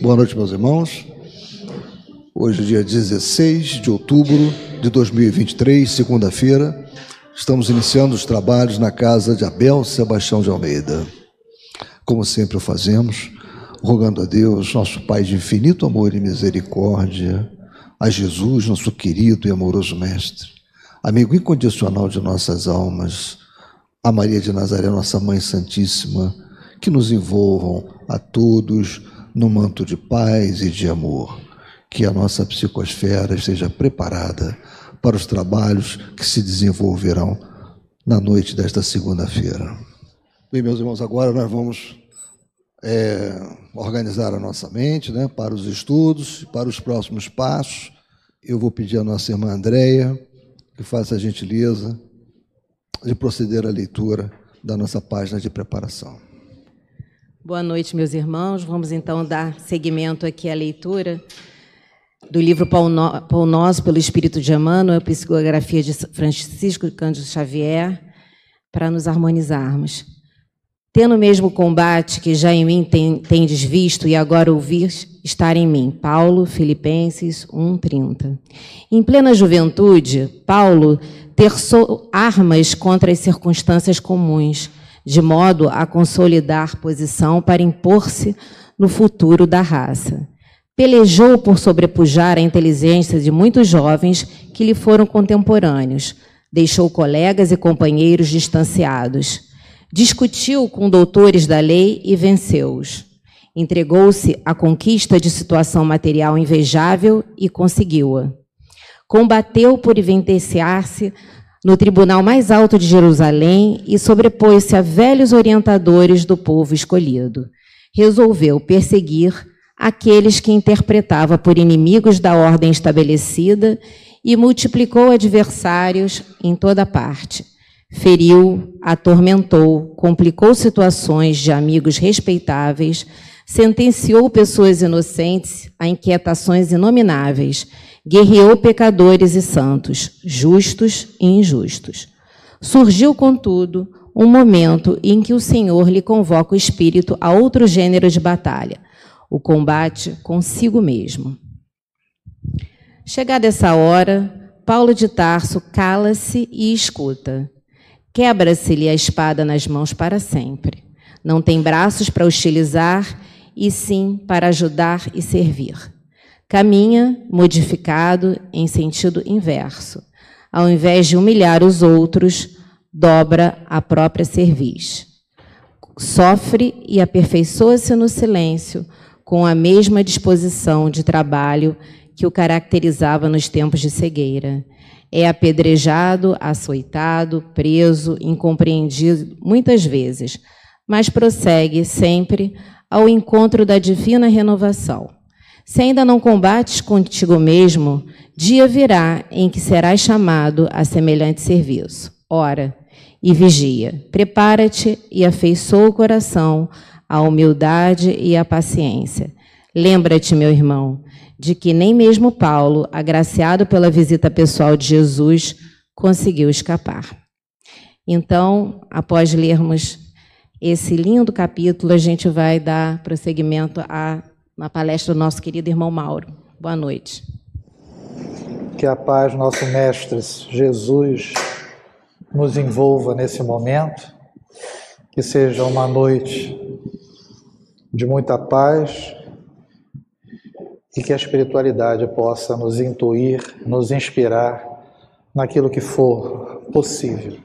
Boa noite, meus irmãos. Hoje, é dia 16 de outubro de 2023, segunda-feira, estamos iniciando os trabalhos na casa de Abel Sebastião de Almeida. Como sempre o fazemos, rogando a Deus, nosso Pai de infinito amor e misericórdia, a Jesus, nosso querido e amoroso Mestre, amigo incondicional de nossas almas, a Maria de Nazaré, nossa Mãe Santíssima, que nos envolvam a todos no manto de paz e de amor. Que a nossa psicosfera esteja preparada para os trabalhos que se desenvolverão na noite desta segunda-feira. Bem, meus irmãos, agora nós vamos é, organizar a nossa mente né, para os estudos, para os próximos passos. Eu vou pedir à nossa irmã Andréia que faça a gentileza de proceder à leitura da nossa página de preparação. Boa noite, meus irmãos. Vamos então dar seguimento aqui à leitura do livro Pão Nosso pelo Espírito de Emmanuel, a psicografia de Francisco Cândido Xavier, para nos harmonizarmos. Tendo o mesmo combate que já em mim tendes visto e agora ouvir estar em mim. Paulo, Filipenses 1:30. Em plena juventude, Paulo terçou armas contra as circunstâncias comuns de modo a consolidar posição para impor-se no futuro da raça. Pelejou por sobrepujar a inteligência de muitos jovens que lhe foram contemporâneos. Deixou colegas e companheiros distanciados. Discutiu com doutores da lei e venceu-os. Entregou-se à conquista de situação material invejável e conseguiu-a. Combateu por evidenciar-se no tribunal mais alto de Jerusalém e sobrepôs-se a velhos orientadores do povo escolhido. Resolveu perseguir aqueles que interpretava por inimigos da ordem estabelecida e multiplicou adversários em toda parte. Feriu, atormentou, complicou situações de amigos respeitáveis, sentenciou pessoas inocentes a inquietações inomináveis guerreou pecadores e santos, justos e injustos. Surgiu, contudo, um momento em que o Senhor lhe convoca o espírito a outro gênero de batalha, o combate consigo mesmo. Chegada essa hora, Paulo de Tarso cala-se e escuta. Quebra-se-lhe a espada nas mãos para sempre. Não tem braços para hostilizar, e sim para ajudar e servir. Caminha modificado em sentido inverso. Ao invés de humilhar os outros, dobra a própria cerviz. Sofre e aperfeiçoa-se no silêncio, com a mesma disposição de trabalho que o caracterizava nos tempos de cegueira. É apedrejado, açoitado, preso, incompreendido muitas vezes, mas prossegue sempre ao encontro da divina renovação. Se ainda não combates contigo mesmo, dia virá em que serás chamado a semelhante serviço. Ora, e vigia, prepara-te e afeiçoa o coração à humildade e à paciência. Lembra-te, meu irmão, de que nem mesmo Paulo, agraciado pela visita pessoal de Jesus, conseguiu escapar. Então, após lermos esse lindo capítulo, a gente vai dar prosseguimento a na palestra do nosso querido irmão Mauro. Boa noite. Que a paz, nosso Mestre Jesus, nos envolva nesse momento, que seja uma noite de muita paz e que a espiritualidade possa nos intuir, nos inspirar naquilo que for possível.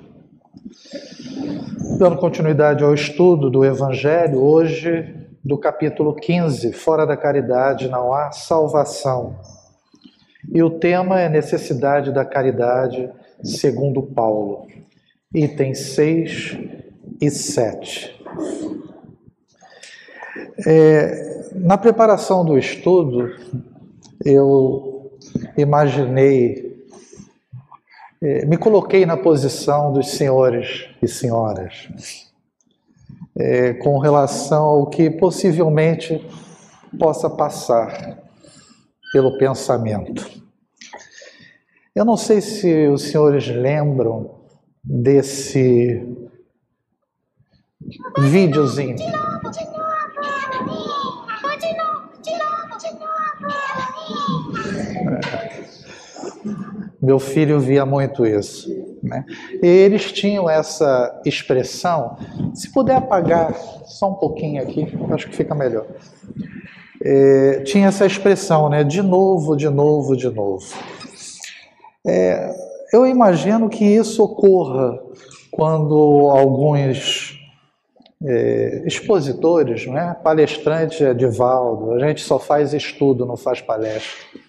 Dando continuidade ao estudo do Evangelho, hoje do capítulo 15, Fora da Caridade não há salvação. E o tema é necessidade da caridade, segundo Paulo, itens 6 e 7. É, na preparação do estudo, eu imaginei, é, me coloquei na posição dos senhores e senhoras é, com relação ao que possivelmente possa passar pelo pensamento. Eu não sei se os senhores lembram desse videozinho. Meu filho via muito isso. Né? Eles tinham essa expressão. Se puder apagar só um pouquinho aqui, acho que fica melhor. É, tinha essa expressão, né? De novo, de novo, de novo. É, eu imagino que isso ocorra quando alguns é, expositores, né? palestrante é Edivaldo, a gente só faz estudo, não faz palestra.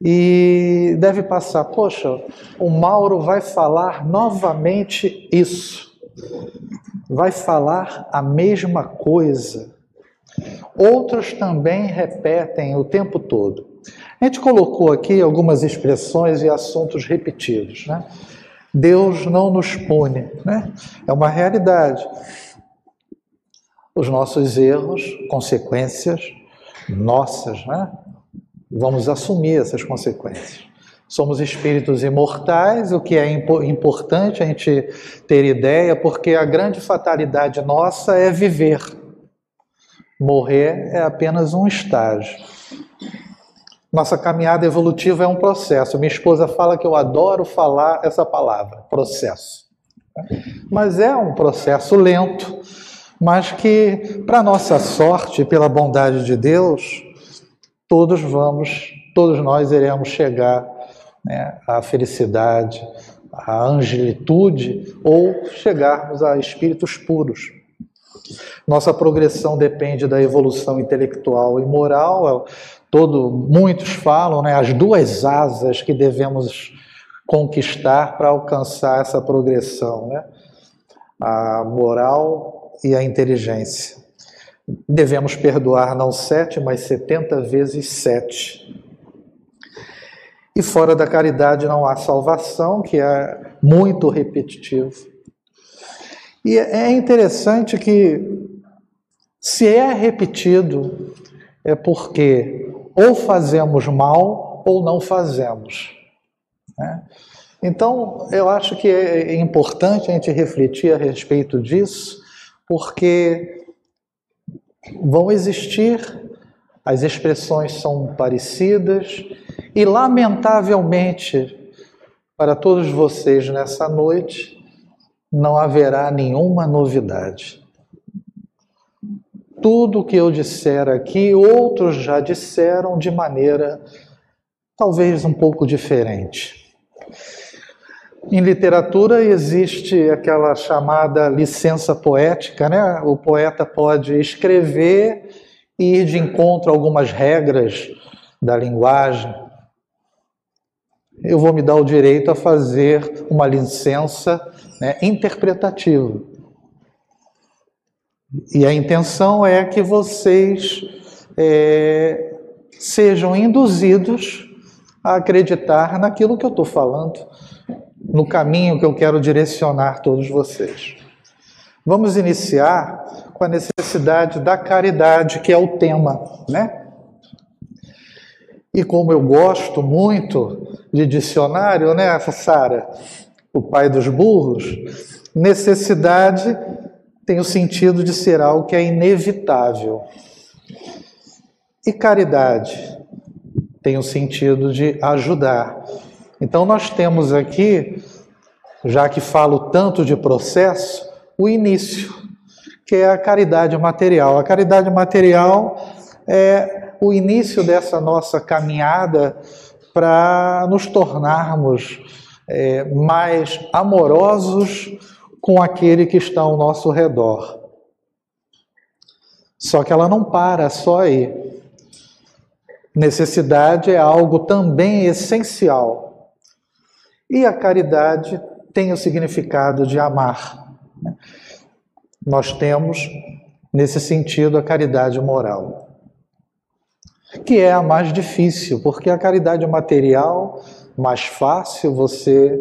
E deve passar, poxa, o Mauro vai falar novamente isso, vai falar a mesma coisa. Outros também repetem o tempo todo. A gente colocou aqui algumas expressões e assuntos repetidos. Né? Deus não nos pune, né? é uma realidade. Os nossos erros, consequências nossas, né? Vamos assumir essas consequências. Somos espíritos imortais, o que é importante a gente ter ideia, porque a grande fatalidade nossa é viver. Morrer é apenas um estágio. Nossa caminhada evolutiva é um processo. Minha esposa fala que eu adoro falar essa palavra, processo. Mas é um processo lento, mas que, para nossa sorte, pela bondade de Deus, todos vamos, todos nós iremos chegar né, à felicidade, à angelitude ou chegarmos a espíritos puros. Nossa progressão depende da evolução intelectual e moral. Todo, muitos falam, né, as duas asas que devemos conquistar para alcançar essa progressão, né? A moral e a inteligência. Devemos perdoar não sete, mas setenta vezes sete. E fora da caridade não há salvação, que é muito repetitivo. E é interessante que, se é repetido, é porque ou fazemos mal ou não fazemos. Né? Então, eu acho que é importante a gente refletir a respeito disso, porque vão existir, as expressões são parecidas e, lamentavelmente, para todos vocês nessa noite, não haverá nenhuma novidade. Tudo o que eu disser aqui, outros já disseram de maneira talvez um pouco diferente. Em literatura existe aquela chamada licença poética, né? O poeta pode escrever e ir de encontro a algumas regras da linguagem. Eu vou me dar o direito a fazer uma licença né, interpretativa. E a intenção é que vocês é, sejam induzidos a acreditar naquilo que eu estou falando no caminho que eu quero direcionar todos vocês. Vamos iniciar com a necessidade da caridade, que é o tema, né? E como eu gosto muito de dicionário, né, Sara? O pai dos burros, necessidade tem o sentido de ser algo que é inevitável. E caridade tem o sentido de ajudar, então, nós temos aqui, já que falo tanto de processo, o início, que é a caridade material. A caridade material é o início dessa nossa caminhada para nos tornarmos é, mais amorosos com aquele que está ao nosso redor. Só que ela não para só aí. Necessidade é algo também essencial e a caridade tem o significado de amar. Nós temos, nesse sentido, a caridade moral, que é a mais difícil, porque a caridade material, mais fácil, você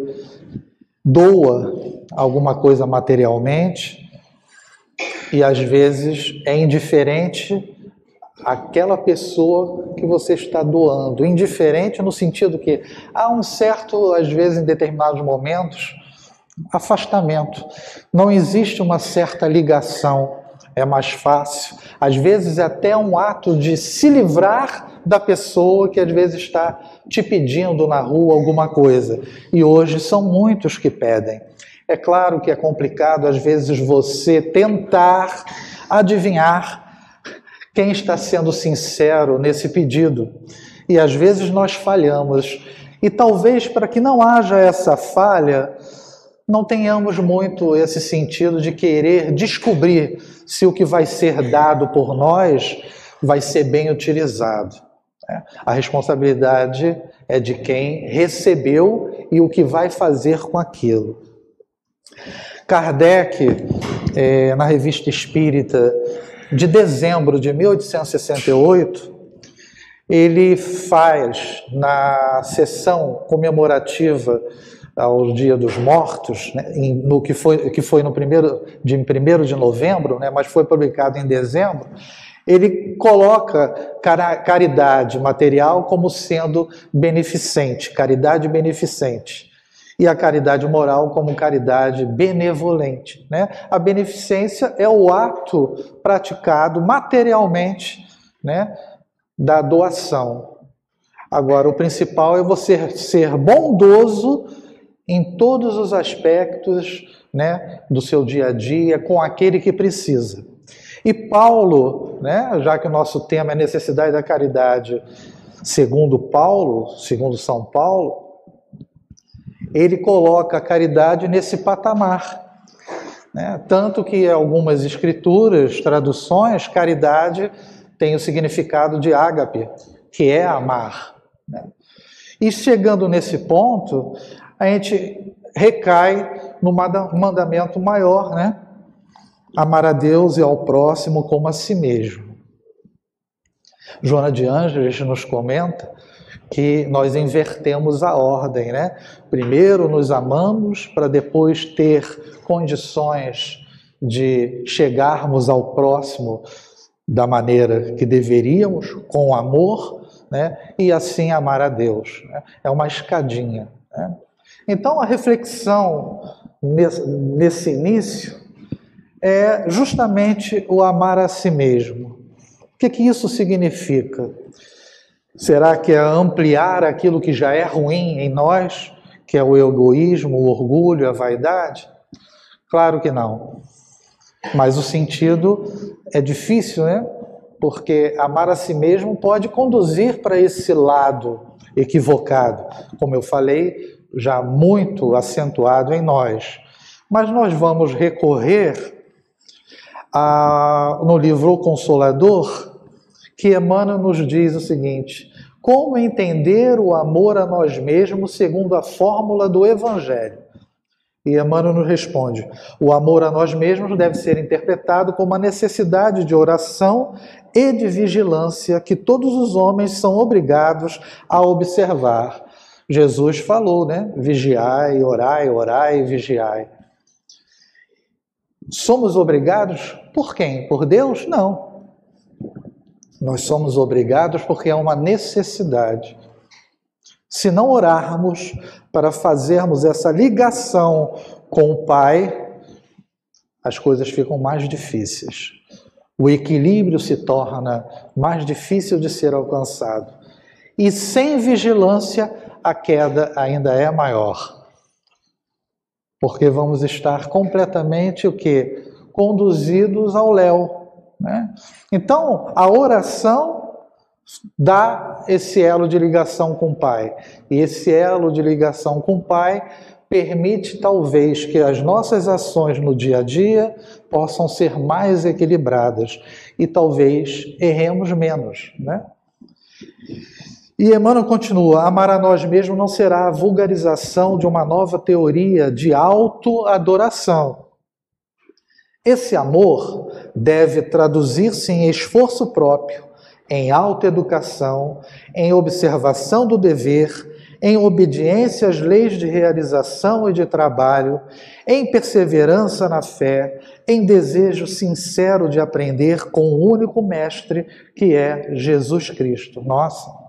doa alguma coisa materialmente e às vezes é indiferente aquela pessoa que você está doando. Indiferente no sentido que há um certo, às vezes, em determinados momentos, afastamento. Não existe uma certa ligação é mais fácil. Às vezes é até um ato de se livrar da pessoa que às vezes está te pedindo na rua alguma coisa. E hoje são muitos que pedem. É claro que é complicado às vezes você tentar adivinhar quem está sendo sincero nesse pedido. E às vezes nós falhamos. E talvez para que não haja essa falha, não tenhamos muito esse sentido de querer descobrir se o que vai ser dado por nós vai ser bem utilizado. Né? A responsabilidade é de quem recebeu e o que vai fazer com aquilo. Kardec, é, na Revista Espírita de dezembro de 1868, ele faz na sessão comemorativa ao Dia dos Mortos, né, no que foi, que foi no primeiro, de 1 de novembro, né, mas foi publicado em dezembro, ele coloca caridade material como sendo beneficente, caridade beneficente, e a caridade moral como caridade benevolente. Né? A beneficência é o ato praticado materialmente né, da doação. Agora, o principal é você ser bondoso em todos os aspectos né, do seu dia a dia com aquele que precisa. E Paulo, né, já que o nosso tema é necessidade da caridade, segundo Paulo, segundo São Paulo, ele coloca a caridade nesse patamar. Né? Tanto que algumas escrituras, traduções, caridade tem o significado de ágape, que é amar. Né? E chegando nesse ponto, a gente recai no mandamento maior, né? Amar a Deus e ao próximo como a si mesmo. Joana de Ângeles nos comenta que nós invertemos a ordem, né? Primeiro nos amamos para depois ter condições de chegarmos ao próximo da maneira que deveríamos, com amor, né? E assim amar a Deus. Né? É uma escadinha. Né? Então, a reflexão nesse, nesse início é justamente o amar a si mesmo. O que, que isso significa? Será que é ampliar aquilo que já é ruim em nós, que é o egoísmo, o orgulho, a vaidade? Claro que não. Mas o sentido é difícil, né? Porque amar a si mesmo pode conduzir para esse lado equivocado. Como eu falei, já muito acentuado em nós. Mas nós vamos recorrer a, no livro O Consolador, que Emmanuel nos diz o seguinte: como entender o amor a nós mesmos segundo a fórmula do Evangelho? E Emmanuel nos responde: o amor a nós mesmos deve ser interpretado como a necessidade de oração e de vigilância que todos os homens são obrigados a observar, Jesus falou, né? Vigiai, orai, orai, vigiai. Somos obrigados por quem? Por Deus? Não. Nós somos obrigados porque é uma necessidade. Se não orarmos para fazermos essa ligação com o Pai, as coisas ficam mais difíceis. O equilíbrio se torna mais difícil de ser alcançado. E sem vigilância, a queda ainda é maior. Porque vamos estar completamente o que? Conduzidos ao léu. Né? Então, a oração dá esse elo de ligação com o Pai. E esse elo de ligação com o Pai permite talvez que as nossas ações no dia a dia possam ser mais equilibradas e talvez erremos menos, né? E Emmanuel continua: amar a nós mesmos não será a vulgarização de uma nova teoria de autoadoração. Esse amor deve traduzir-se em esforço próprio, em autoeducação, em observação do dever, em obediência às leis de realização e de trabalho, em perseverança na fé, em desejo sincero de aprender com o único mestre que é Jesus Cristo. Nossa!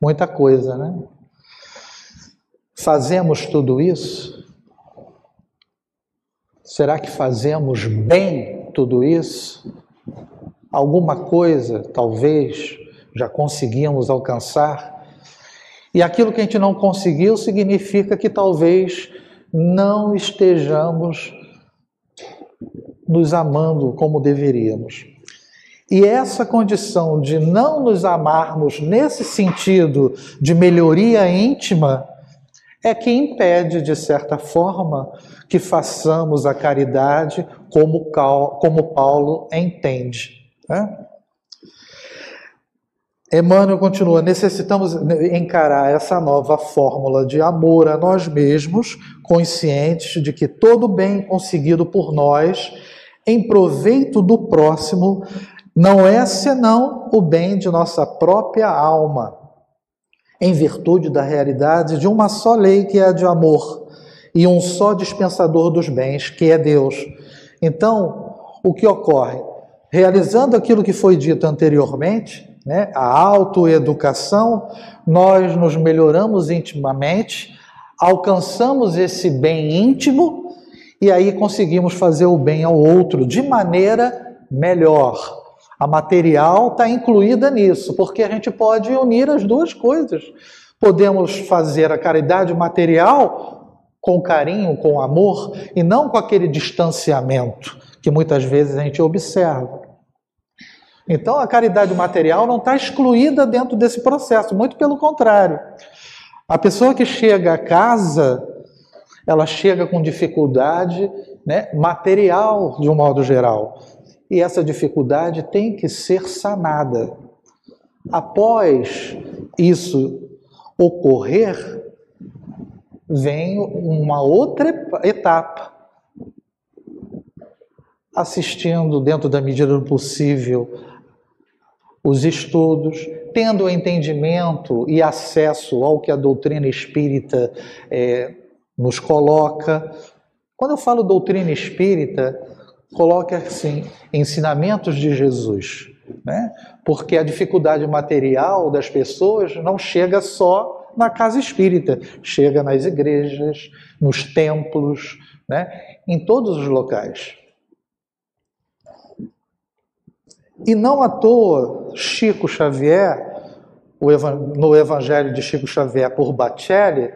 muita coisa, né? Fazemos tudo isso? Será que fazemos bem tudo isso? Alguma coisa, talvez, já conseguimos alcançar? E aquilo que a gente não conseguiu significa que talvez não estejamos nos amando como deveríamos. E essa condição de não nos amarmos nesse sentido de melhoria íntima é que impede, de certa forma, que façamos a caridade como, como Paulo entende. Né? Emmanuel continua: necessitamos encarar essa nova fórmula de amor a nós mesmos, conscientes de que todo bem conseguido por nós, em proveito do próximo, não é senão o bem de nossa própria alma, em virtude da realidade de uma só lei que é a de amor e um só dispensador dos bens, que é Deus. Então, o que ocorre? Realizando aquilo que foi dito anteriormente, né, a autoeducação, nós nos melhoramos intimamente, alcançamos esse bem íntimo e aí conseguimos fazer o bem ao outro de maneira melhor. A material está incluída nisso, porque a gente pode unir as duas coisas. Podemos fazer a caridade material com carinho, com amor, e não com aquele distanciamento que muitas vezes a gente observa. Então, a caridade material não está excluída dentro desse processo, muito pelo contrário. A pessoa que chega a casa, ela chega com dificuldade né, material, de um modo geral e essa dificuldade tem que ser sanada. Após isso ocorrer, vem uma outra etapa. Assistindo, dentro da medida do possível, os estudos, tendo entendimento e acesso ao que a doutrina espírita é, nos coloca. Quando eu falo doutrina espírita, coloque assim: ensinamentos de Jesus. Né? Porque a dificuldade material das pessoas não chega só na casa espírita, chega nas igrejas, nos templos, né? em todos os locais. E não à toa, Chico Xavier, no Evangelho de Chico Xavier por Bacelli,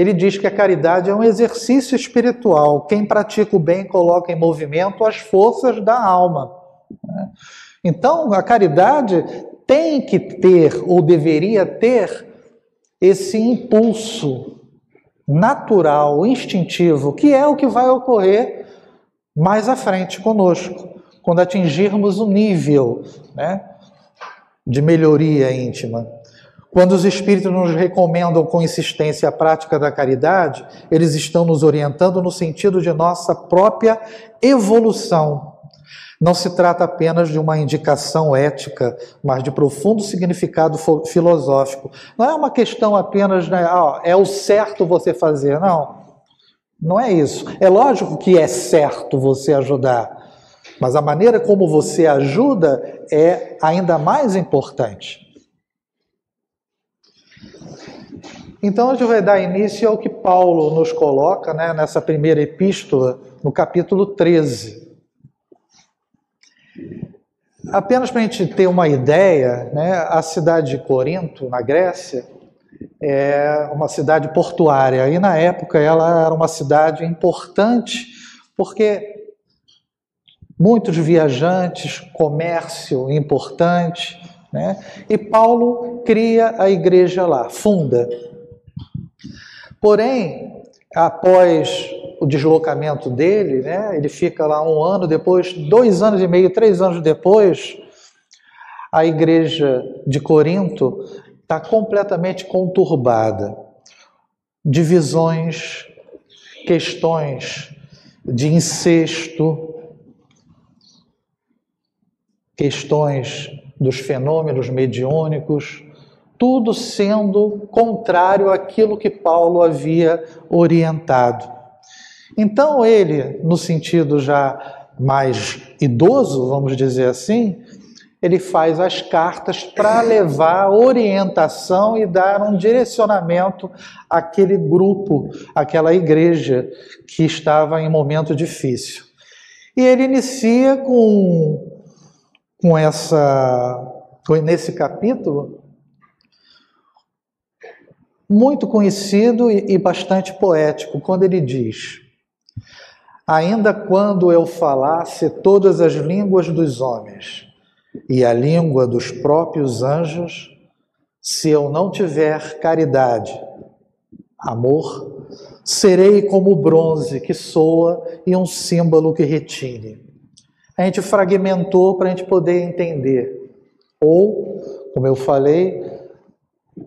ele diz que a caridade é um exercício espiritual. Quem pratica o bem coloca em movimento as forças da alma. Né? Então, a caridade tem que ter, ou deveria ter, esse impulso natural, instintivo, que é o que vai ocorrer mais à frente conosco, quando atingirmos o nível né, de melhoria íntima. Quando os Espíritos nos recomendam com insistência a prática da caridade, eles estão nos orientando no sentido de nossa própria evolução. Não se trata apenas de uma indicação ética, mas de profundo significado filosófico. Não é uma questão apenas, né, ah, é o certo você fazer, não. Não é isso. É lógico que é certo você ajudar, mas a maneira como você ajuda é ainda mais importante. Então a gente vai dar início ao que Paulo nos coloca né, nessa primeira epístola, no capítulo 13. Apenas para a gente ter uma ideia, né, a cidade de Corinto, na Grécia, é uma cidade portuária. E na época ela era uma cidade importante, porque muitos viajantes, comércio importante, né? E Paulo cria a igreja lá, funda. Porém, após o deslocamento dele, né, ele fica lá um ano depois, dois anos e meio, três anos depois, a igreja de Corinto está completamente conturbada. Divisões, questões de incesto, questões dos fenômenos mediúnicos, tudo sendo contrário àquilo que Paulo havia orientado. Então, ele, no sentido já mais idoso, vamos dizer assim, ele faz as cartas para levar orientação e dar um direcionamento àquele grupo, àquela igreja que estava em momento difícil. E ele inicia com, com essa, nesse capítulo, muito conhecido e, bastante poético, quando ele diz: Ainda quando eu falasse todas as línguas dos homens e a língua dos próprios anjos, se eu não tiver caridade, amor, serei como bronze que soa e um símbolo que retine. A gente fragmentou para a gente poder entender. Ou, como eu falei,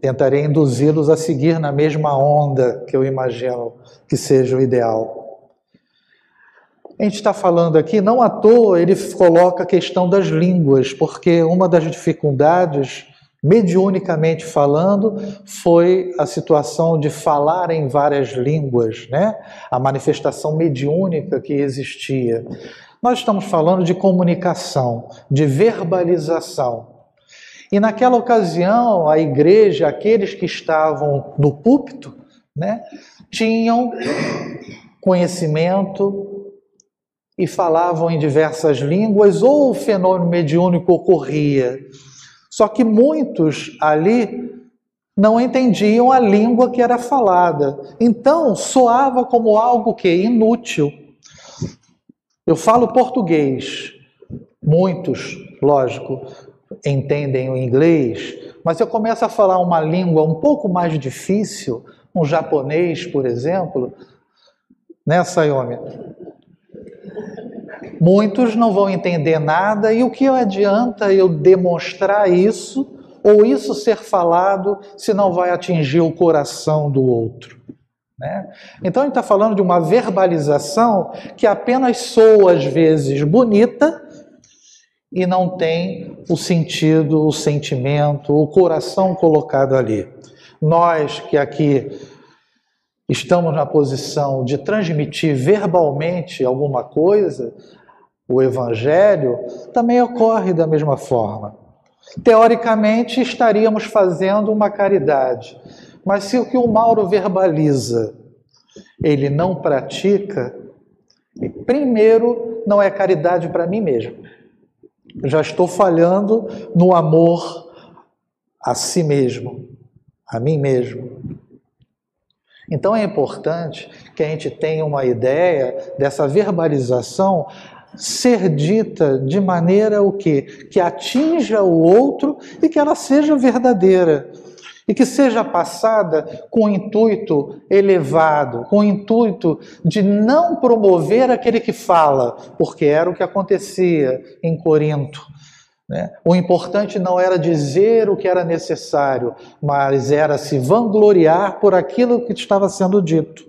tentarei induzi-los a seguir na mesma onda que eu imagino que seja o ideal. A gente está falando aqui, não à toa ele coloca a questão das línguas, porque uma das dificuldades, mediunicamente falando, foi a situação de falar em várias línguas, né? a manifestação mediúnica que existia. Nós estamos falando de comunicação, de verbalização. E naquela ocasião, a igreja, aqueles que estavam no púlpito, né, tinham conhecimento, e falavam em diversas línguas, ou o fenômeno mediúnico ocorria. Só que muitos ali não entendiam a língua que era falada. Então, soava como algo que inútil. Eu falo português. Muitos, lógico, entendem o inglês, mas eu começo a falar uma língua um pouco mais difícil, um japonês, por exemplo, né, Sayome? Muitos não vão entender nada, e o que adianta eu demonstrar isso, ou isso ser falado, se não vai atingir o coração do outro? Né? Então, gente está falando de uma verbalização que apenas soa, às vezes, bonita e não tem o sentido, o sentimento, o coração colocado ali. Nós que aqui estamos na posição de transmitir verbalmente alguma coisa, o Evangelho, também ocorre da mesma forma. Teoricamente, estaríamos fazendo uma caridade, mas se o que o Mauro verbaliza ele não pratica, primeiro, não é caridade para mim mesmo. Já estou falhando no amor a si mesmo, a mim mesmo. Então é importante que a gente tenha uma ideia dessa verbalização ser dita de maneira o quê? Que atinja o outro e que ela seja verdadeira. E que seja passada com intuito elevado, com intuito de não promover aquele que fala, porque era o que acontecia em Corinto. Né? O importante não era dizer o que era necessário, mas era se vangloriar por aquilo que estava sendo dito.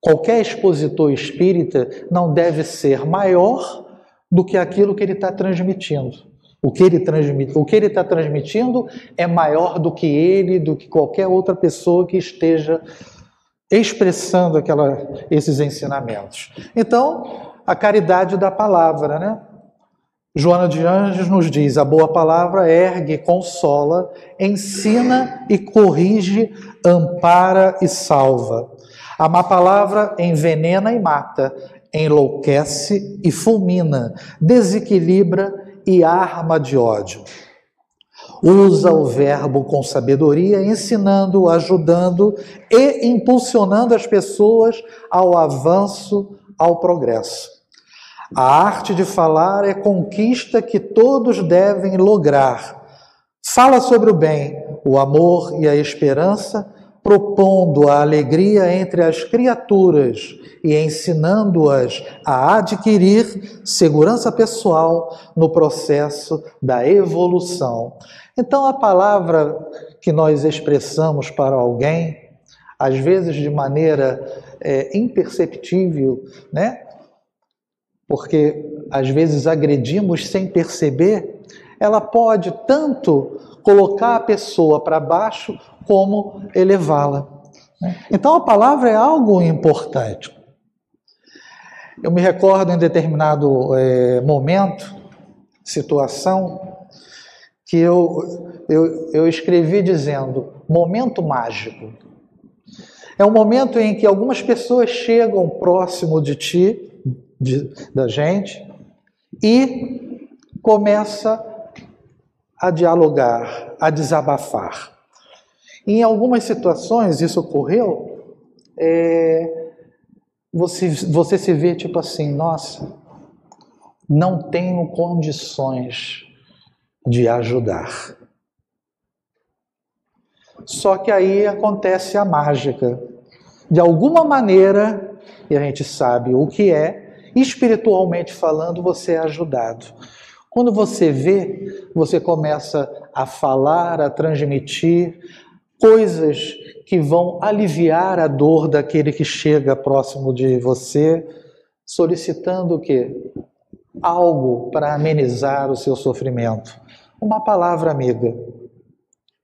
Qualquer expositor espírita não deve ser maior do que aquilo que ele está transmitindo. O que ele transmite, o que ele está transmitindo é maior do que ele, do que qualquer outra pessoa que esteja expressando aquela, esses ensinamentos. Então, a caridade da palavra, né? Joana de Anjos nos diz: a boa palavra ergue, consola, ensina e corrige, ampara e salva. A má palavra envenena e mata, enlouquece e fulmina, desequilibra e arma de ódio. Usa o verbo com sabedoria, ensinando, ajudando e impulsionando as pessoas ao avanço, ao progresso. A arte de falar é conquista que todos devem lograr. Fala sobre o bem, o amor e a esperança propondo a alegria entre as criaturas e ensinando-as a adquirir segurança pessoal no processo da evolução. Então, a palavra que nós expressamos para alguém, às vezes de maneira é, imperceptível, né? Porque às vezes agredimos sem perceber, ela pode tanto colocar a pessoa para baixo como elevá-la. Então a palavra é algo importante. Eu me recordo em determinado é, momento, situação, que eu, eu, eu escrevi dizendo: momento mágico. É um momento em que algumas pessoas chegam próximo de ti, de, da gente e começa a dialogar, a desabafar. Em algumas situações isso ocorreu, é, você, você se vê tipo assim, nossa, não tenho condições de ajudar. Só que aí acontece a mágica. De alguma maneira, e a gente sabe o que é, espiritualmente falando, você é ajudado. Quando você vê, você começa a falar, a transmitir coisas que vão aliviar a dor daquele que chega próximo de você, solicitando o quê? Algo para amenizar o seu sofrimento. Uma palavra amiga.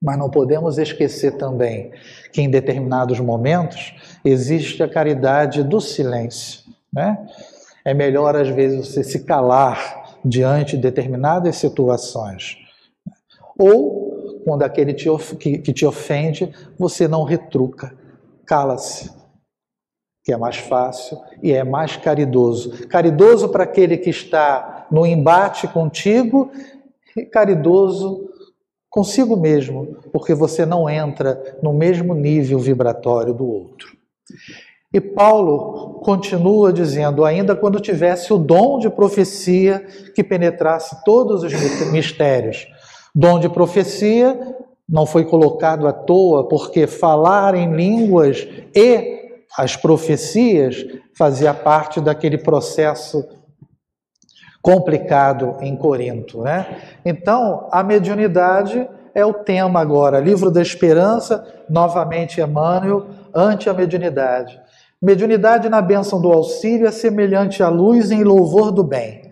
Mas não podemos esquecer também que em determinados momentos existe a caridade do silêncio. Né? É melhor, às vezes, você se calar diante de determinadas situações. Ou, quando aquele te, que, que te ofende, você não retruca, cala-se, que é mais fácil e é mais caridoso. Caridoso para aquele que está no embate contigo e caridoso consigo mesmo, porque você não entra no mesmo nível vibratório do outro. E Paulo continua dizendo: ainda quando tivesse o dom de profecia que penetrasse todos os mistérios. Dom de profecia não foi colocado à toa, porque falar em línguas e as profecias fazia parte daquele processo complicado em Corinto, né? Então, a mediunidade é o tema agora, livro da esperança, novamente Emmanuel, ante a mediunidade. Mediunidade na bênção do auxílio é semelhante à luz em louvor do bem.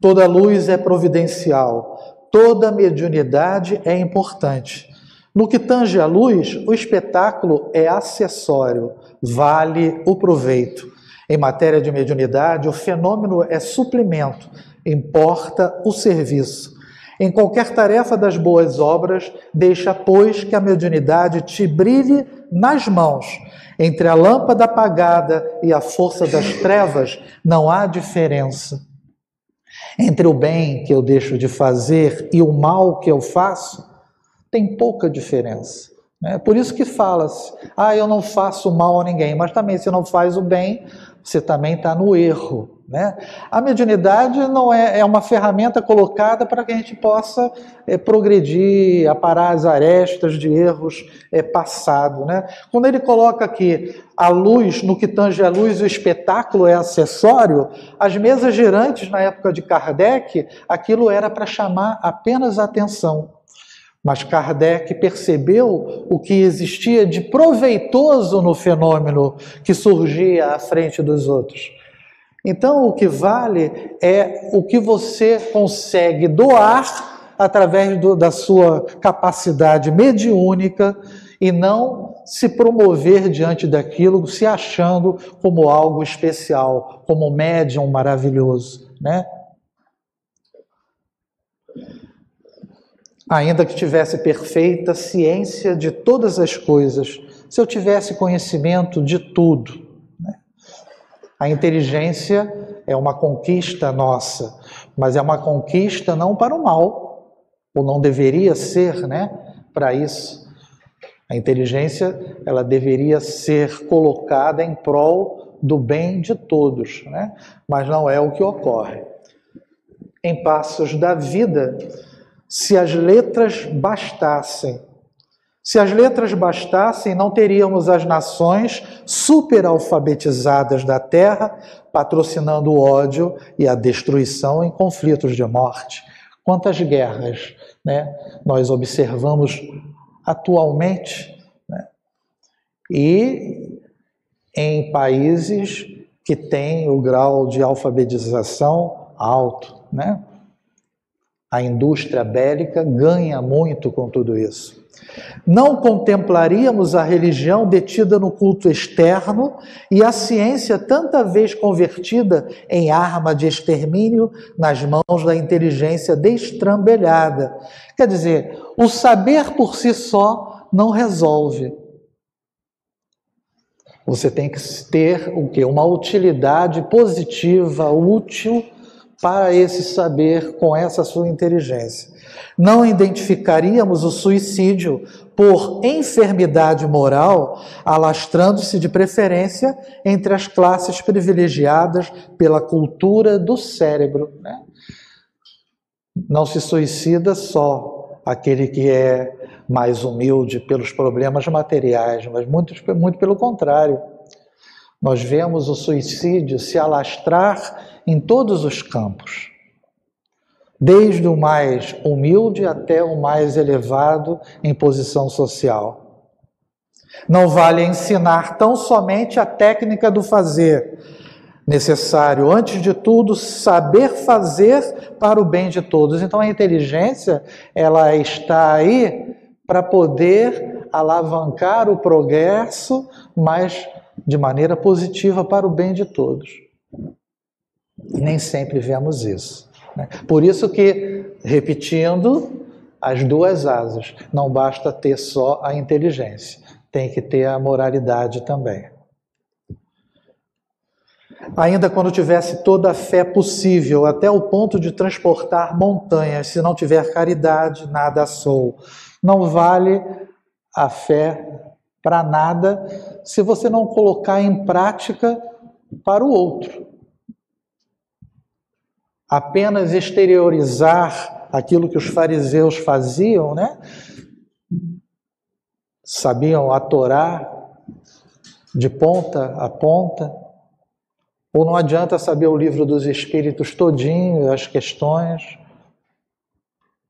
Toda luz é providencial, toda mediunidade é importante. No que tange à luz, o espetáculo é acessório, vale o proveito. Em matéria de mediunidade, o fenômeno é suplemento, importa o serviço. Em qualquer tarefa das boas obras, deixa, pois, que a mediunidade te brilhe nas mãos. Entre a lâmpada apagada e a força das trevas, não há diferença. Entre o bem que eu deixo de fazer e o mal que eu faço, tem pouca diferença. É por isso que fala-se, ah, eu não faço mal a ninguém, mas também se não faz o bem, você também está no erro. Né? A mediunidade não é, é uma ferramenta colocada para que a gente possa é, progredir, aparar as arestas de erros é, passados. Né? Quando ele coloca aqui a luz, no que tange a luz, o espetáculo é acessório, as mesas girantes na época de Kardec, aquilo era para chamar apenas a atenção. Mas Kardec percebeu o que existia de proveitoso no fenômeno que surgia à frente dos outros. Então, o que vale é o que você consegue doar através do, da sua capacidade mediúnica e não se promover diante daquilo se achando como algo especial, como um médium maravilhoso, né? Ainda que tivesse perfeita ciência de todas as coisas, se eu tivesse conhecimento de tudo, né? a inteligência é uma conquista nossa, mas é uma conquista não para o mal, ou não deveria ser, né? Para isso, a inteligência ela deveria ser colocada em prol do bem de todos, né? Mas não é o que ocorre. Em passos da vida, se as letras bastassem. Se as letras bastassem, não teríamos as nações superalfabetizadas da Terra patrocinando o ódio e a destruição em conflitos de morte. Quantas guerras né, nós observamos atualmente né, e em países que têm o grau de alfabetização alto. Né? A indústria bélica ganha muito com tudo isso. Não contemplaríamos a religião detida no culto externo e a ciência tanta vez convertida em arma de extermínio nas mãos da inteligência destrambelhada. Quer dizer, o saber por si só não resolve. Você tem que ter o quê? Uma utilidade positiva, útil para esse saber com essa sua inteligência. Não identificaríamos o suicídio por enfermidade moral, alastrando-se de preferência entre as classes privilegiadas pela cultura do cérebro. Né? Não se suicida só aquele que é mais humilde pelos problemas materiais, mas muito, muito pelo contrário. Nós vemos o suicídio se alastrar em todos os campos, desde o mais humilde até o mais elevado em posição social. Não vale ensinar tão somente a técnica do fazer, necessário, antes de tudo, saber fazer para o bem de todos. Então a inteligência, ela está aí para poder alavancar o progresso, mas de maneira positiva para o bem de todos. E nem sempre vemos isso. Né? Por isso que, repetindo, as duas asas, não basta ter só a inteligência, tem que ter a moralidade também. Ainda quando tivesse toda a fé possível, até o ponto de transportar montanhas, se não tiver caridade, nada sou. Não vale a fé para nada se você não colocar em prática para o outro. Apenas exteriorizar aquilo que os fariseus faziam, né? Sabiam a Torá de ponta a ponta. Ou não adianta saber o livro dos Espíritos todinho, as questões.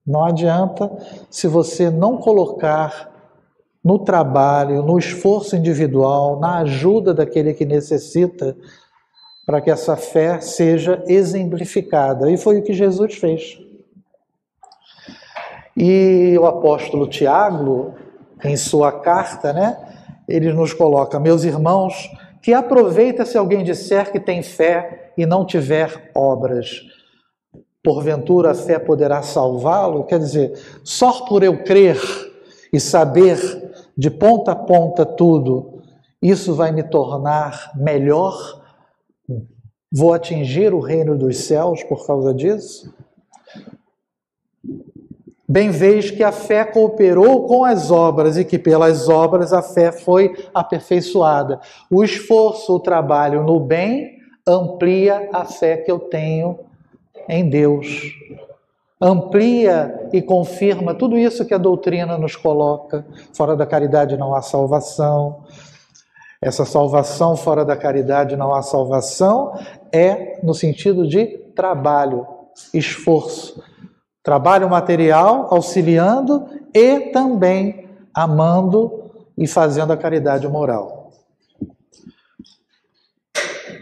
Não adianta se você não colocar no trabalho, no esforço individual, na ajuda daquele que necessita, para que essa fé seja exemplificada. E foi o que Jesus fez. E o apóstolo Tiago, em sua carta, né, ele nos coloca: Meus irmãos, que aproveita se alguém disser que tem fé e não tiver obras porventura a fé poderá salvá-lo? Quer dizer, só por eu crer e saber de ponta a ponta tudo, isso vai me tornar melhor? Vou atingir o reino dos céus por causa disso? Bem veis que a fé cooperou com as obras e que pelas obras a fé foi aperfeiçoada. O esforço, o trabalho no bem amplia a fé que eu tenho em Deus. Amplia e confirma tudo isso que a doutrina nos coloca. Fora da caridade não há salvação. Essa salvação fora da caridade não há salvação é no sentido de trabalho, esforço. Trabalho material, auxiliando e também amando e fazendo a caridade moral.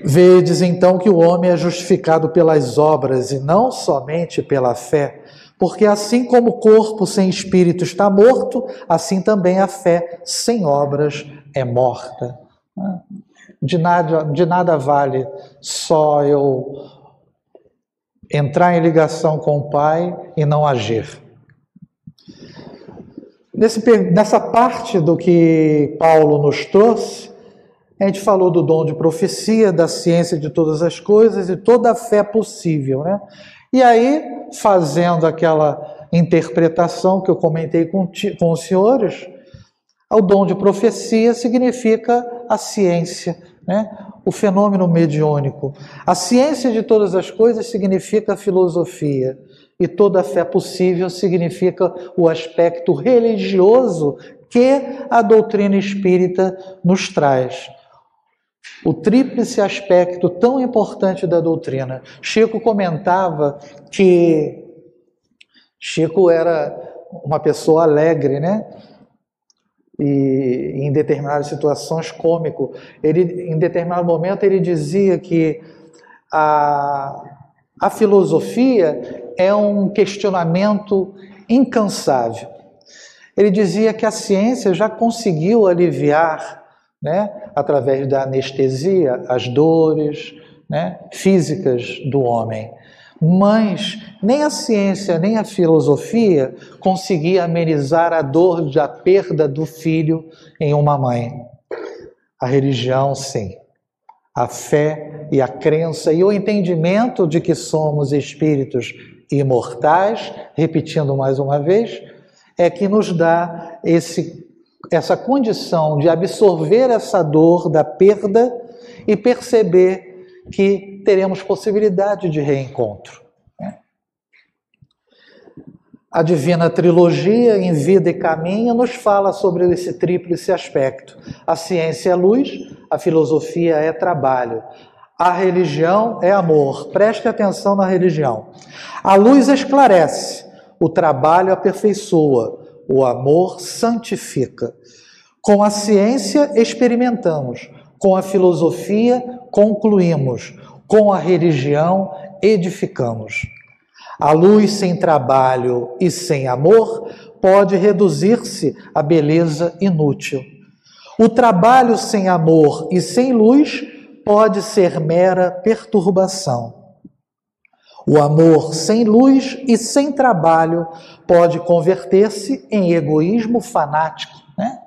Vedes então que o homem é justificado pelas obras e não somente pela fé, porque assim como o corpo sem espírito está morto, assim também a fé sem obras é morta. De nada, de nada vale só eu entrar em ligação com o Pai e não agir. Nesse, nessa parte do que Paulo nos trouxe, a gente falou do dom de profecia, da ciência de todas as coisas e toda a fé possível, né? E aí, fazendo aquela interpretação que eu comentei com, com os senhores, o dom de profecia significa a ciência, né? o fenômeno mediúnico. A ciência de todas as coisas significa filosofia. E toda fé possível significa o aspecto religioso que a doutrina espírita nos traz o tríplice aspecto tão importante da doutrina. Chico comentava que Chico era uma pessoa alegre, né? E em determinadas situações cômico. Ele, em determinado momento, ele dizia que a, a filosofia é um questionamento incansável. Ele dizia que a ciência já conseguiu aliviar né, através da anestesia, as dores né, físicas do homem. Mas nem a ciência, nem a filosofia conseguia amenizar a dor da perda do filho em uma mãe. A religião, sim. A fé e a crença e o entendimento de que somos espíritos imortais, repetindo mais uma vez, é que nos dá esse, essa condição de absorver essa dor da perda e perceber que teremos possibilidade de reencontro. A Divina Trilogia, em Vida e Caminho, nos fala sobre esse tríplice aspecto. A ciência é luz, a filosofia é trabalho, a religião é amor. Preste atenção na religião. A luz esclarece, o trabalho aperfeiçoa, o amor santifica. Com a ciência experimentamos, com a filosofia concluímos, com a religião edificamos. A luz sem trabalho e sem amor pode reduzir-se à beleza inútil. O trabalho sem amor e sem luz pode ser mera perturbação. O amor sem luz e sem trabalho pode converter-se em egoísmo fanático. Né?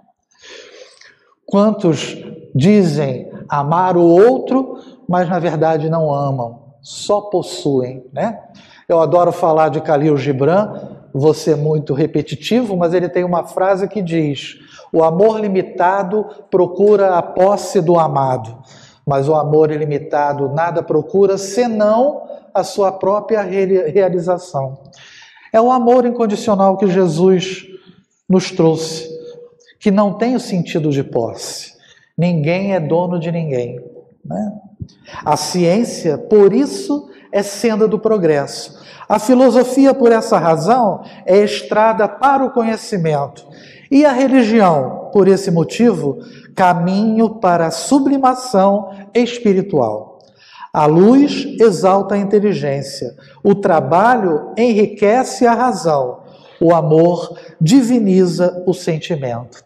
Quantos dizem amar o outro, mas na verdade não amam, só possuem, né? Eu adoro falar de Khalil Gibran, ser muito repetitivo, mas ele tem uma frase que diz: O amor limitado procura a posse do amado, mas o amor ilimitado nada procura senão a sua própria realização. É o amor incondicional que Jesus nos trouxe, que não tem o sentido de posse. Ninguém é dono de ninguém. Né? A ciência, por isso, é senda do progresso. A filosofia, por essa razão, é estrada para o conhecimento. E a religião, por esse motivo, caminho para a sublimação espiritual. A luz exalta a inteligência, o trabalho enriquece a razão, o amor diviniza o sentimento.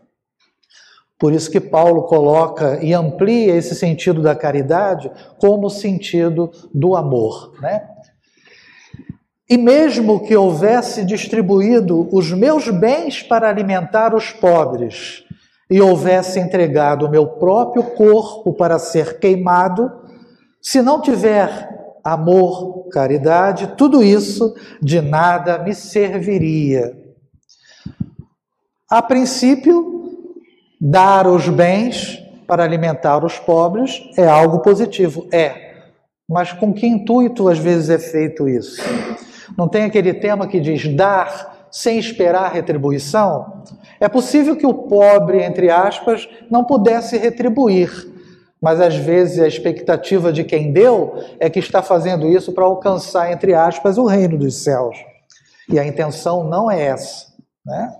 Por isso que Paulo coloca e amplia esse sentido da caridade como sentido do amor, né? E mesmo que houvesse distribuído os meus bens para alimentar os pobres, e houvesse entregado o meu próprio corpo para ser queimado, se não tiver amor, caridade, tudo isso de nada me serviria. A princípio, Dar os bens para alimentar os pobres é algo positivo, é. Mas com que intuito às vezes é feito isso? Não tem aquele tema que diz dar sem esperar retribuição? É possível que o pobre, entre aspas, não pudesse retribuir, mas às vezes a expectativa de quem deu é que está fazendo isso para alcançar, entre aspas, o reino dos céus. E a intenção não é essa. Né?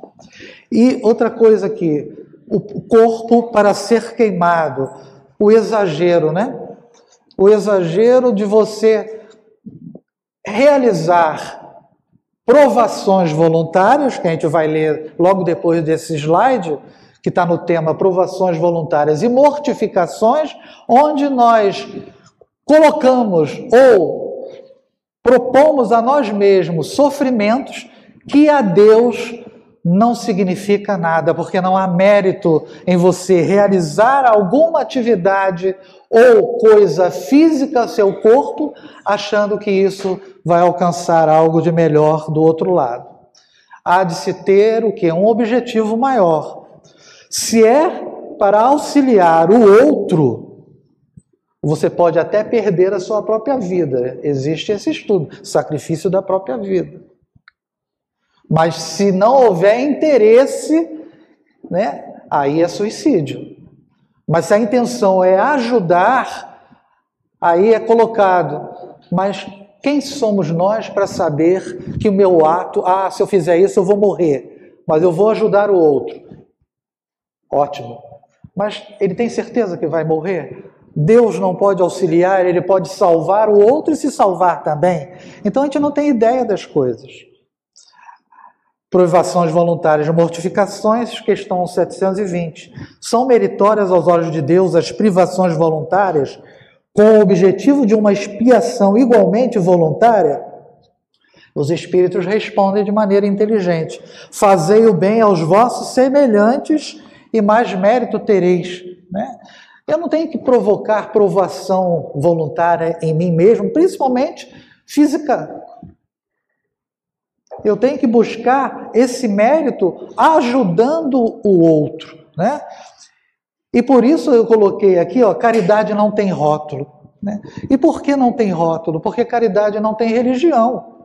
E outra coisa que o corpo para ser queimado, o exagero, né? O exagero de você realizar provações voluntárias, que a gente vai ler logo depois desse slide, que está no tema provações voluntárias e mortificações, onde nós colocamos ou propomos a nós mesmos sofrimentos que a Deus não significa nada, porque não há mérito em você realizar alguma atividade ou coisa física seu corpo, achando que isso vai alcançar algo de melhor do outro lado. Há de se ter o que? Um objetivo maior. Se é para auxiliar o outro, você pode até perder a sua própria vida. Existe esse estudo, sacrifício da própria vida. Mas se não houver interesse, né, aí é suicídio. Mas se a intenção é ajudar, aí é colocado. Mas quem somos nós para saber que o meu ato, ah, se eu fizer isso eu vou morrer, mas eu vou ajudar o outro? Ótimo. Mas ele tem certeza que vai morrer? Deus não pode auxiliar, ele pode salvar o outro e se salvar também. Então a gente não tem ideia das coisas privações voluntárias, mortificações, questão 720. São meritórias aos olhos de Deus as privações voluntárias com o objetivo de uma expiação igualmente voluntária? Os espíritos respondem de maneira inteligente: Fazei o bem aos vossos semelhantes e mais mérito tereis. Né? Eu não tenho que provocar provação voluntária em mim mesmo, principalmente física. Eu tenho que buscar esse mérito ajudando o outro, né? E por isso eu coloquei aqui, ó, caridade não tem rótulo. Né? E por que não tem rótulo? Porque caridade não tem religião.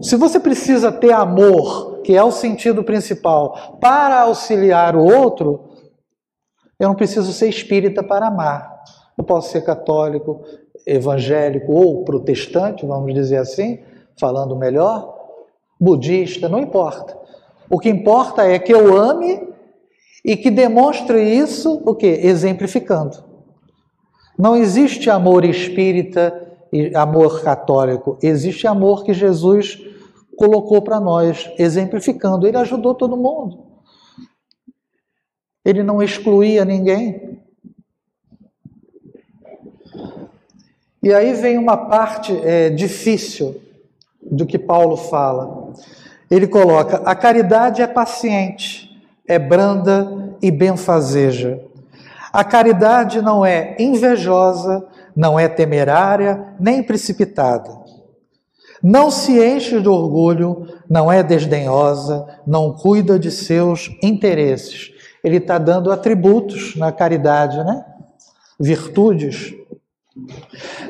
Se você precisa ter amor, que é o sentido principal, para auxiliar o outro, eu não preciso ser espírita para amar. Eu posso ser católico, evangélico ou protestante, vamos dizer assim, falando melhor, budista, não importa. O que importa é que eu ame e que demonstre isso o que? Exemplificando. Não existe amor espírita e amor católico, existe amor que Jesus colocou para nós, exemplificando. Ele ajudou todo mundo. Ele não excluía ninguém. E aí vem uma parte é, difícil do que Paulo fala. Ele coloca: a caridade é paciente, é branda e benfazeja. A caridade não é invejosa, não é temerária, nem precipitada. Não se enche de orgulho, não é desdenhosa, não cuida de seus interesses. Ele está dando atributos na caridade, né? Virtudes.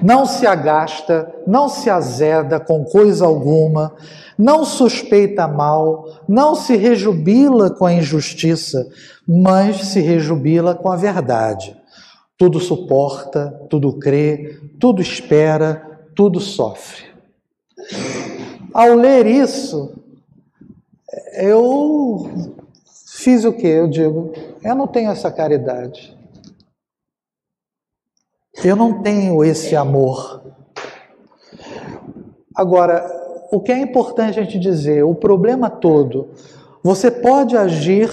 Não se agasta, não se azeda com coisa alguma, não suspeita mal, não se rejubila com a injustiça, mas se rejubila com a verdade. Tudo suporta, tudo crê, tudo espera, tudo sofre. Ao ler isso, eu fiz o que? Eu digo, eu não tenho essa caridade. Eu não tenho esse amor. Agora, o que é importante a gente dizer, o problema todo, você pode agir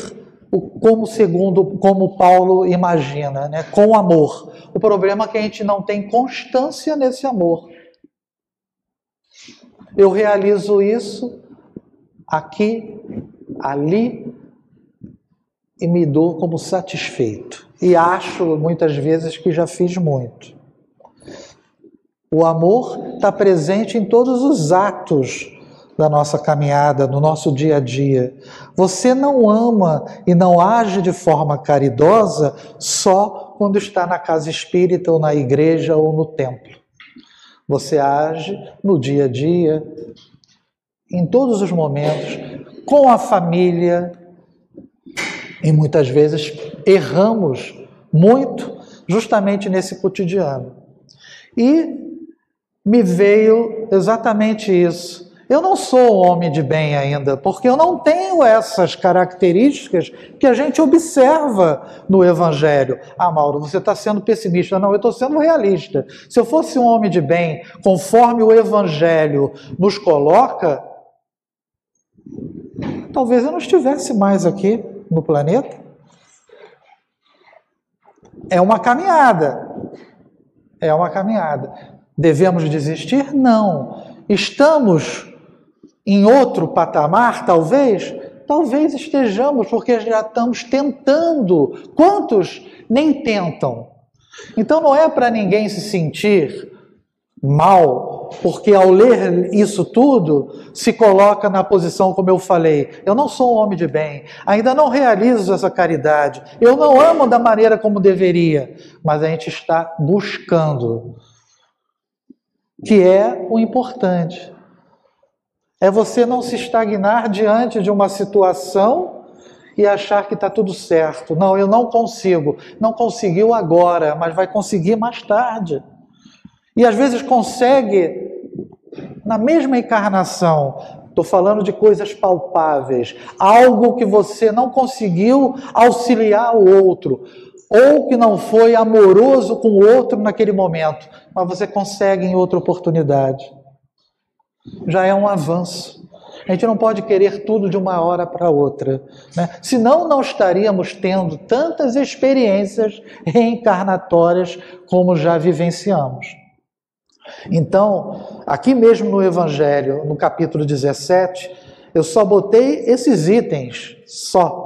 como segundo, como Paulo imagina, né, com amor. O problema é que a gente não tem constância nesse amor. Eu realizo isso aqui, ali e me dou como satisfeito. E acho muitas vezes que já fiz muito. O amor está presente em todos os atos da nossa caminhada, no nosso dia a dia. Você não ama e não age de forma caridosa só quando está na casa espírita ou na igreja ou no templo. Você age no dia a dia, em todos os momentos, com a família, e muitas vezes erramos muito justamente nesse cotidiano. E me veio exatamente isso. Eu não sou um homem de bem ainda, porque eu não tenho essas características que a gente observa no Evangelho. Ah, Mauro, você está sendo pessimista. Não, eu estou sendo realista. Se eu fosse um homem de bem, conforme o Evangelho nos coloca, talvez eu não estivesse mais aqui no planeta. É uma caminhada. É uma caminhada. Devemos desistir? Não. Estamos em outro patamar, talvez? Talvez estejamos, porque já estamos tentando. Quantos nem tentam? Então não é para ninguém se sentir mal, porque ao ler isso tudo, se coloca na posição como eu falei: eu não sou um homem de bem, ainda não realizo essa caridade, eu não amo da maneira como deveria, mas a gente está buscando que é o importante. É você não se estagnar diante de uma situação e achar que está tudo certo. Não, eu não consigo. Não conseguiu agora, mas vai conseguir mais tarde. E às vezes consegue na mesma encarnação. Estou falando de coisas palpáveis, algo que você não conseguiu auxiliar o outro, ou que não foi amoroso com o outro naquele momento, mas você consegue em outra oportunidade. Já é um avanço. A gente não pode querer tudo de uma hora para outra. Né? Senão, não estaríamos tendo tantas experiências reencarnatórias como já vivenciamos. Então, aqui mesmo no Evangelho, no capítulo 17, eu só botei esses itens, só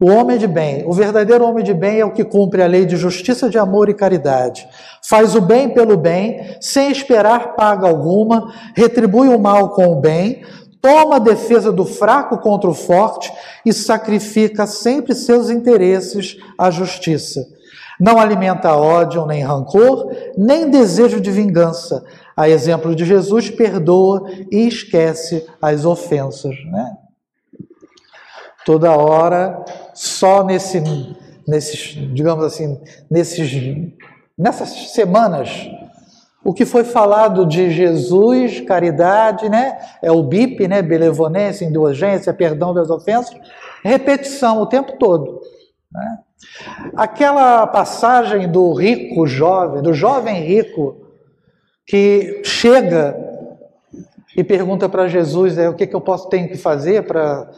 O homem de bem, o verdadeiro homem de bem é o que cumpre a lei de justiça, de amor e caridade. Faz o bem pelo bem, sem esperar paga alguma, retribui o mal com o bem, toma a defesa do fraco contra o forte e sacrifica sempre seus interesses à justiça. Não alimenta ódio nem rancor, nem desejo de vingança. A exemplo de Jesus, perdoa e esquece as ofensas. Né? Toda hora, só nesse, nesses, digamos assim, nesses, nessas semanas o que foi falado de Jesus, caridade, né? É o BIP, né? Benevolência, indulgência, perdão das ofensas. Repetição o tempo todo. Né? Aquela passagem do rico jovem, do jovem rico, que chega e pergunta para Jesus é, o que, que eu posso ter que fazer para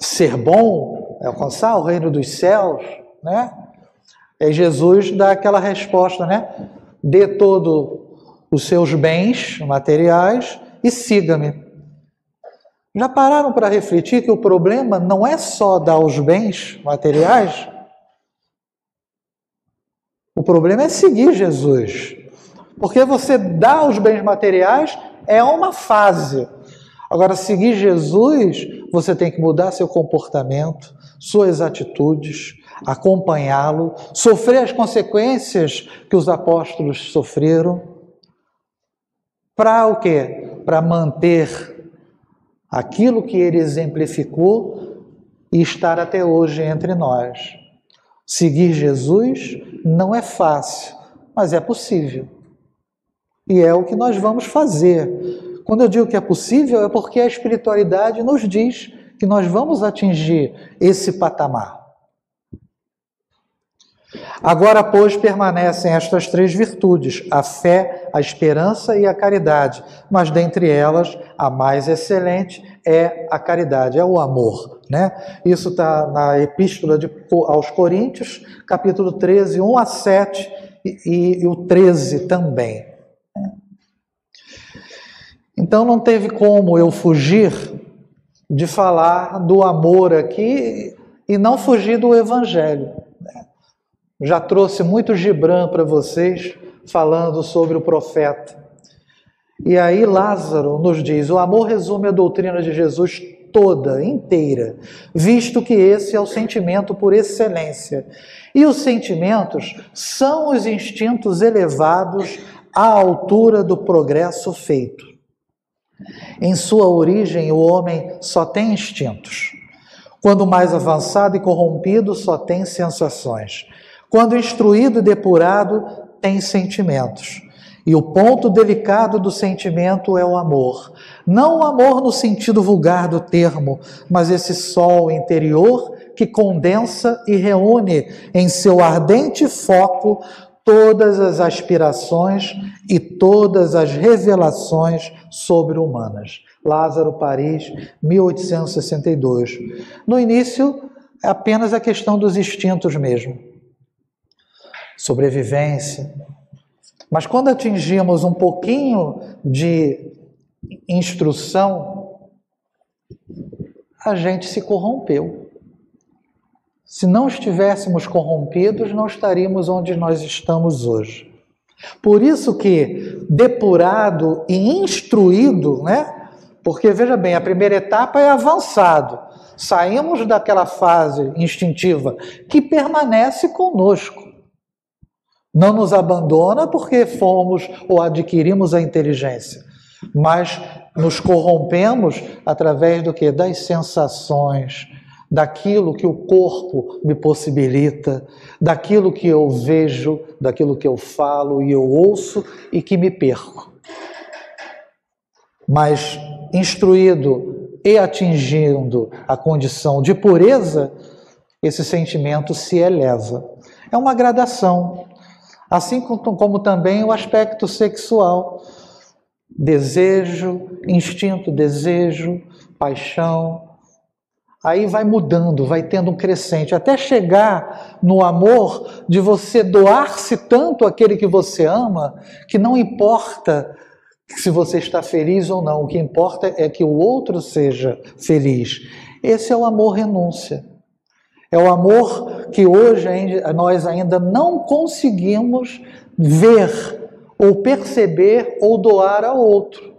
ser bom, alcançar o reino dos céus, né? E Jesus dá aquela resposta, né? Dê todo os seus bens materiais e siga-me. Já pararam para refletir que o problema não é só dar os bens materiais? O problema é seguir Jesus. Porque você dá os bens materiais é uma fase. Agora, seguir Jesus, você tem que mudar seu comportamento, suas atitudes, acompanhá-lo, sofrer as consequências que os apóstolos sofreram para o quê? Para manter aquilo que ele exemplificou e estar até hoje entre nós. Seguir Jesus não é fácil, mas é possível. E é o que nós vamos fazer. Quando eu digo que é possível, é porque a espiritualidade nos diz que nós vamos atingir esse patamar. Agora, pois, permanecem estas três virtudes: a fé, a esperança e a caridade. Mas dentre elas, a mais excelente é a caridade, é o amor. Né? Isso está na Epístola de, aos Coríntios, capítulo 13, 1 a 7 e, e o 13 também. Né? Então não teve como eu fugir de falar do amor aqui e não fugir do Evangelho. Já trouxe muito Gibran para vocês, falando sobre o profeta. E aí Lázaro nos diz: o amor resume a doutrina de Jesus toda, inteira, visto que esse é o sentimento por excelência. E os sentimentos são os instintos elevados à altura do progresso feito. Em sua origem, o homem só tem instintos. Quando mais avançado e corrompido, só tem sensações. Quando instruído e depurado, tem sentimentos. E o ponto delicado do sentimento é o amor. Não o amor no sentido vulgar do termo, mas esse sol interior que condensa e reúne em seu ardente foco todas as aspirações e todas as revelações sobre-humanas. Lázaro, Paris, 1862. No início, é apenas a questão dos instintos mesmo sobrevivência. Mas quando atingimos um pouquinho de instrução, a gente se corrompeu. Se não estivéssemos corrompidos, não estaríamos onde nós estamos hoje. Por isso que depurado e instruído, né? Porque veja bem, a primeira etapa é avançado. Saímos daquela fase instintiva que permanece conosco. Não nos abandona porque fomos ou adquirimos a inteligência, mas nos corrompemos através do que? Das sensações, daquilo que o corpo me possibilita, daquilo que eu vejo, daquilo que eu falo e eu ouço e que me perco. Mas instruído e atingindo a condição de pureza, esse sentimento se eleva. É uma gradação. Assim como também o aspecto sexual. Desejo, instinto, desejo, paixão. Aí vai mudando, vai tendo um crescente, até chegar no amor de você doar-se tanto àquele que você ama, que não importa se você está feliz ou não, o que importa é que o outro seja feliz. Esse é o amor renúncia. É o amor que hoje nós ainda não conseguimos ver, ou perceber, ou doar ao outro.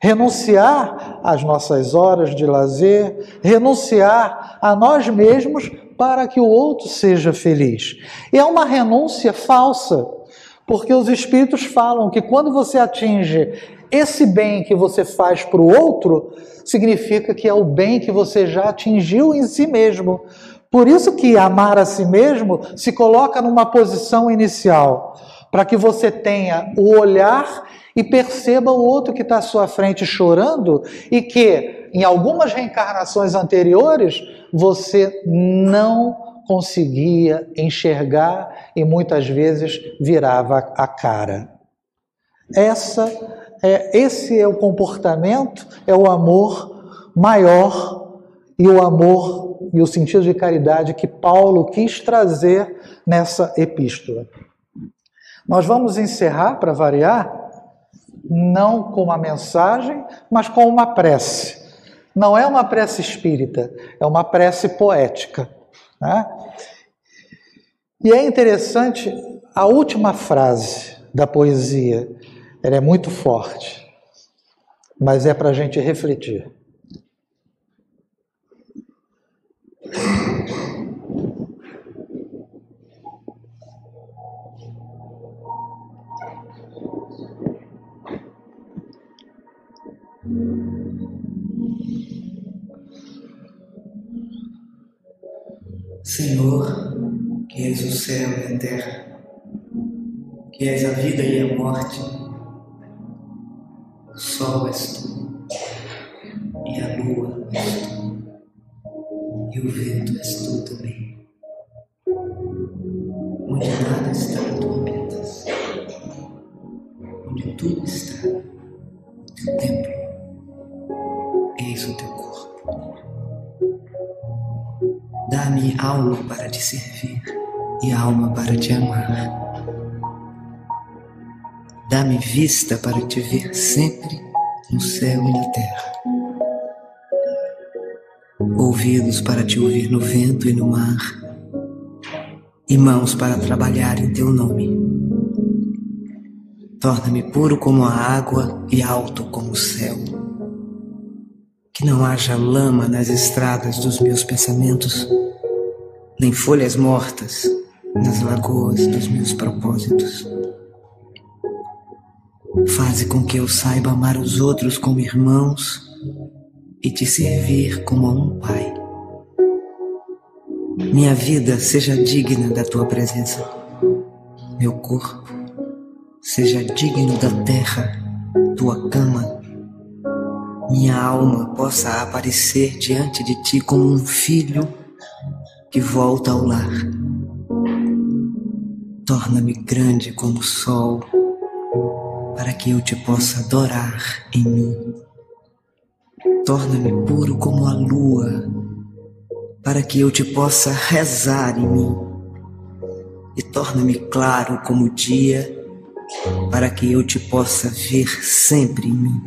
Renunciar às nossas horas de lazer, renunciar a nós mesmos para que o outro seja feliz. E é uma renúncia falsa, porque os Espíritos falam que quando você atinge esse bem que você faz para o outro, significa que é o bem que você já atingiu em si mesmo. Por isso que amar a si mesmo se coloca numa posição inicial, para que você tenha o olhar e perceba o outro que está à sua frente chorando e que, em algumas reencarnações anteriores, você não conseguia enxergar e muitas vezes virava a cara. Essa é, esse é o comportamento, é o amor maior e o amor e o sentido de caridade que Paulo quis trazer nessa epístola. Nós vamos encerrar, para variar, não com uma mensagem, mas com uma prece. Não é uma prece espírita, é uma prece poética. Né? E é interessante a última frase da poesia. Ela é muito forte, mas é para a gente refletir. Senhor, que és o céu e a terra, que és a vida e a morte, o sol és tu, e a lua és tu, e o vento és tu também. Onde nada está, tu habitas. Onde tudo está, o teu templo, Dá-me alma para te servir e alma para te amar. Dá-me vista para te ver sempre no céu e na terra. Ouvidos para te ouvir no vento e no mar. E mãos para trabalhar em teu nome. Torna-me puro como a água e alto como o céu. Que não haja lama nas estradas dos meus pensamentos, nem folhas mortas nas lagoas dos meus propósitos. Faze com que eu saiba amar os outros como irmãos e te servir como a um pai. Minha vida seja digna da tua presença. Meu corpo seja digno da terra, tua cama. Minha alma possa aparecer diante de ti como um filho que volta ao lar. Torna-me grande como o sol para que eu te possa adorar em mim. Torna-me puro como a lua, para que eu te possa rezar em mim. E torna-me claro como o dia, para que eu te possa ver sempre em mim.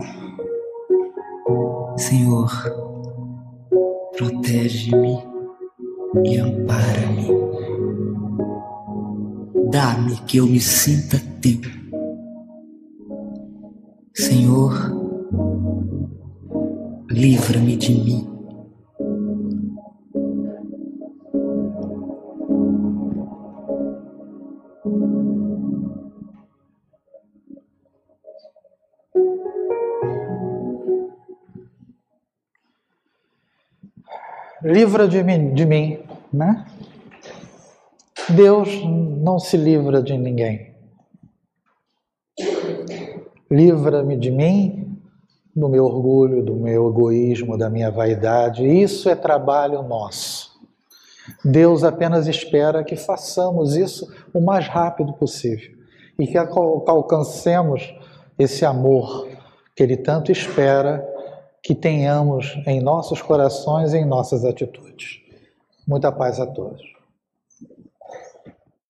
Senhor, protege-me e ampara-me. Dá-me que eu me sinta teu Senhor, livra-me de mim. Livra de mim, de mim, né? Deus não se livra de ninguém. Livra-me de mim, do meu orgulho, do meu egoísmo, da minha vaidade. Isso é trabalho nosso. Deus apenas espera que façamos isso o mais rápido possível e que alcancemos esse amor que Ele tanto espera que tenhamos em nossos corações e em nossas atitudes. Muita paz a todos.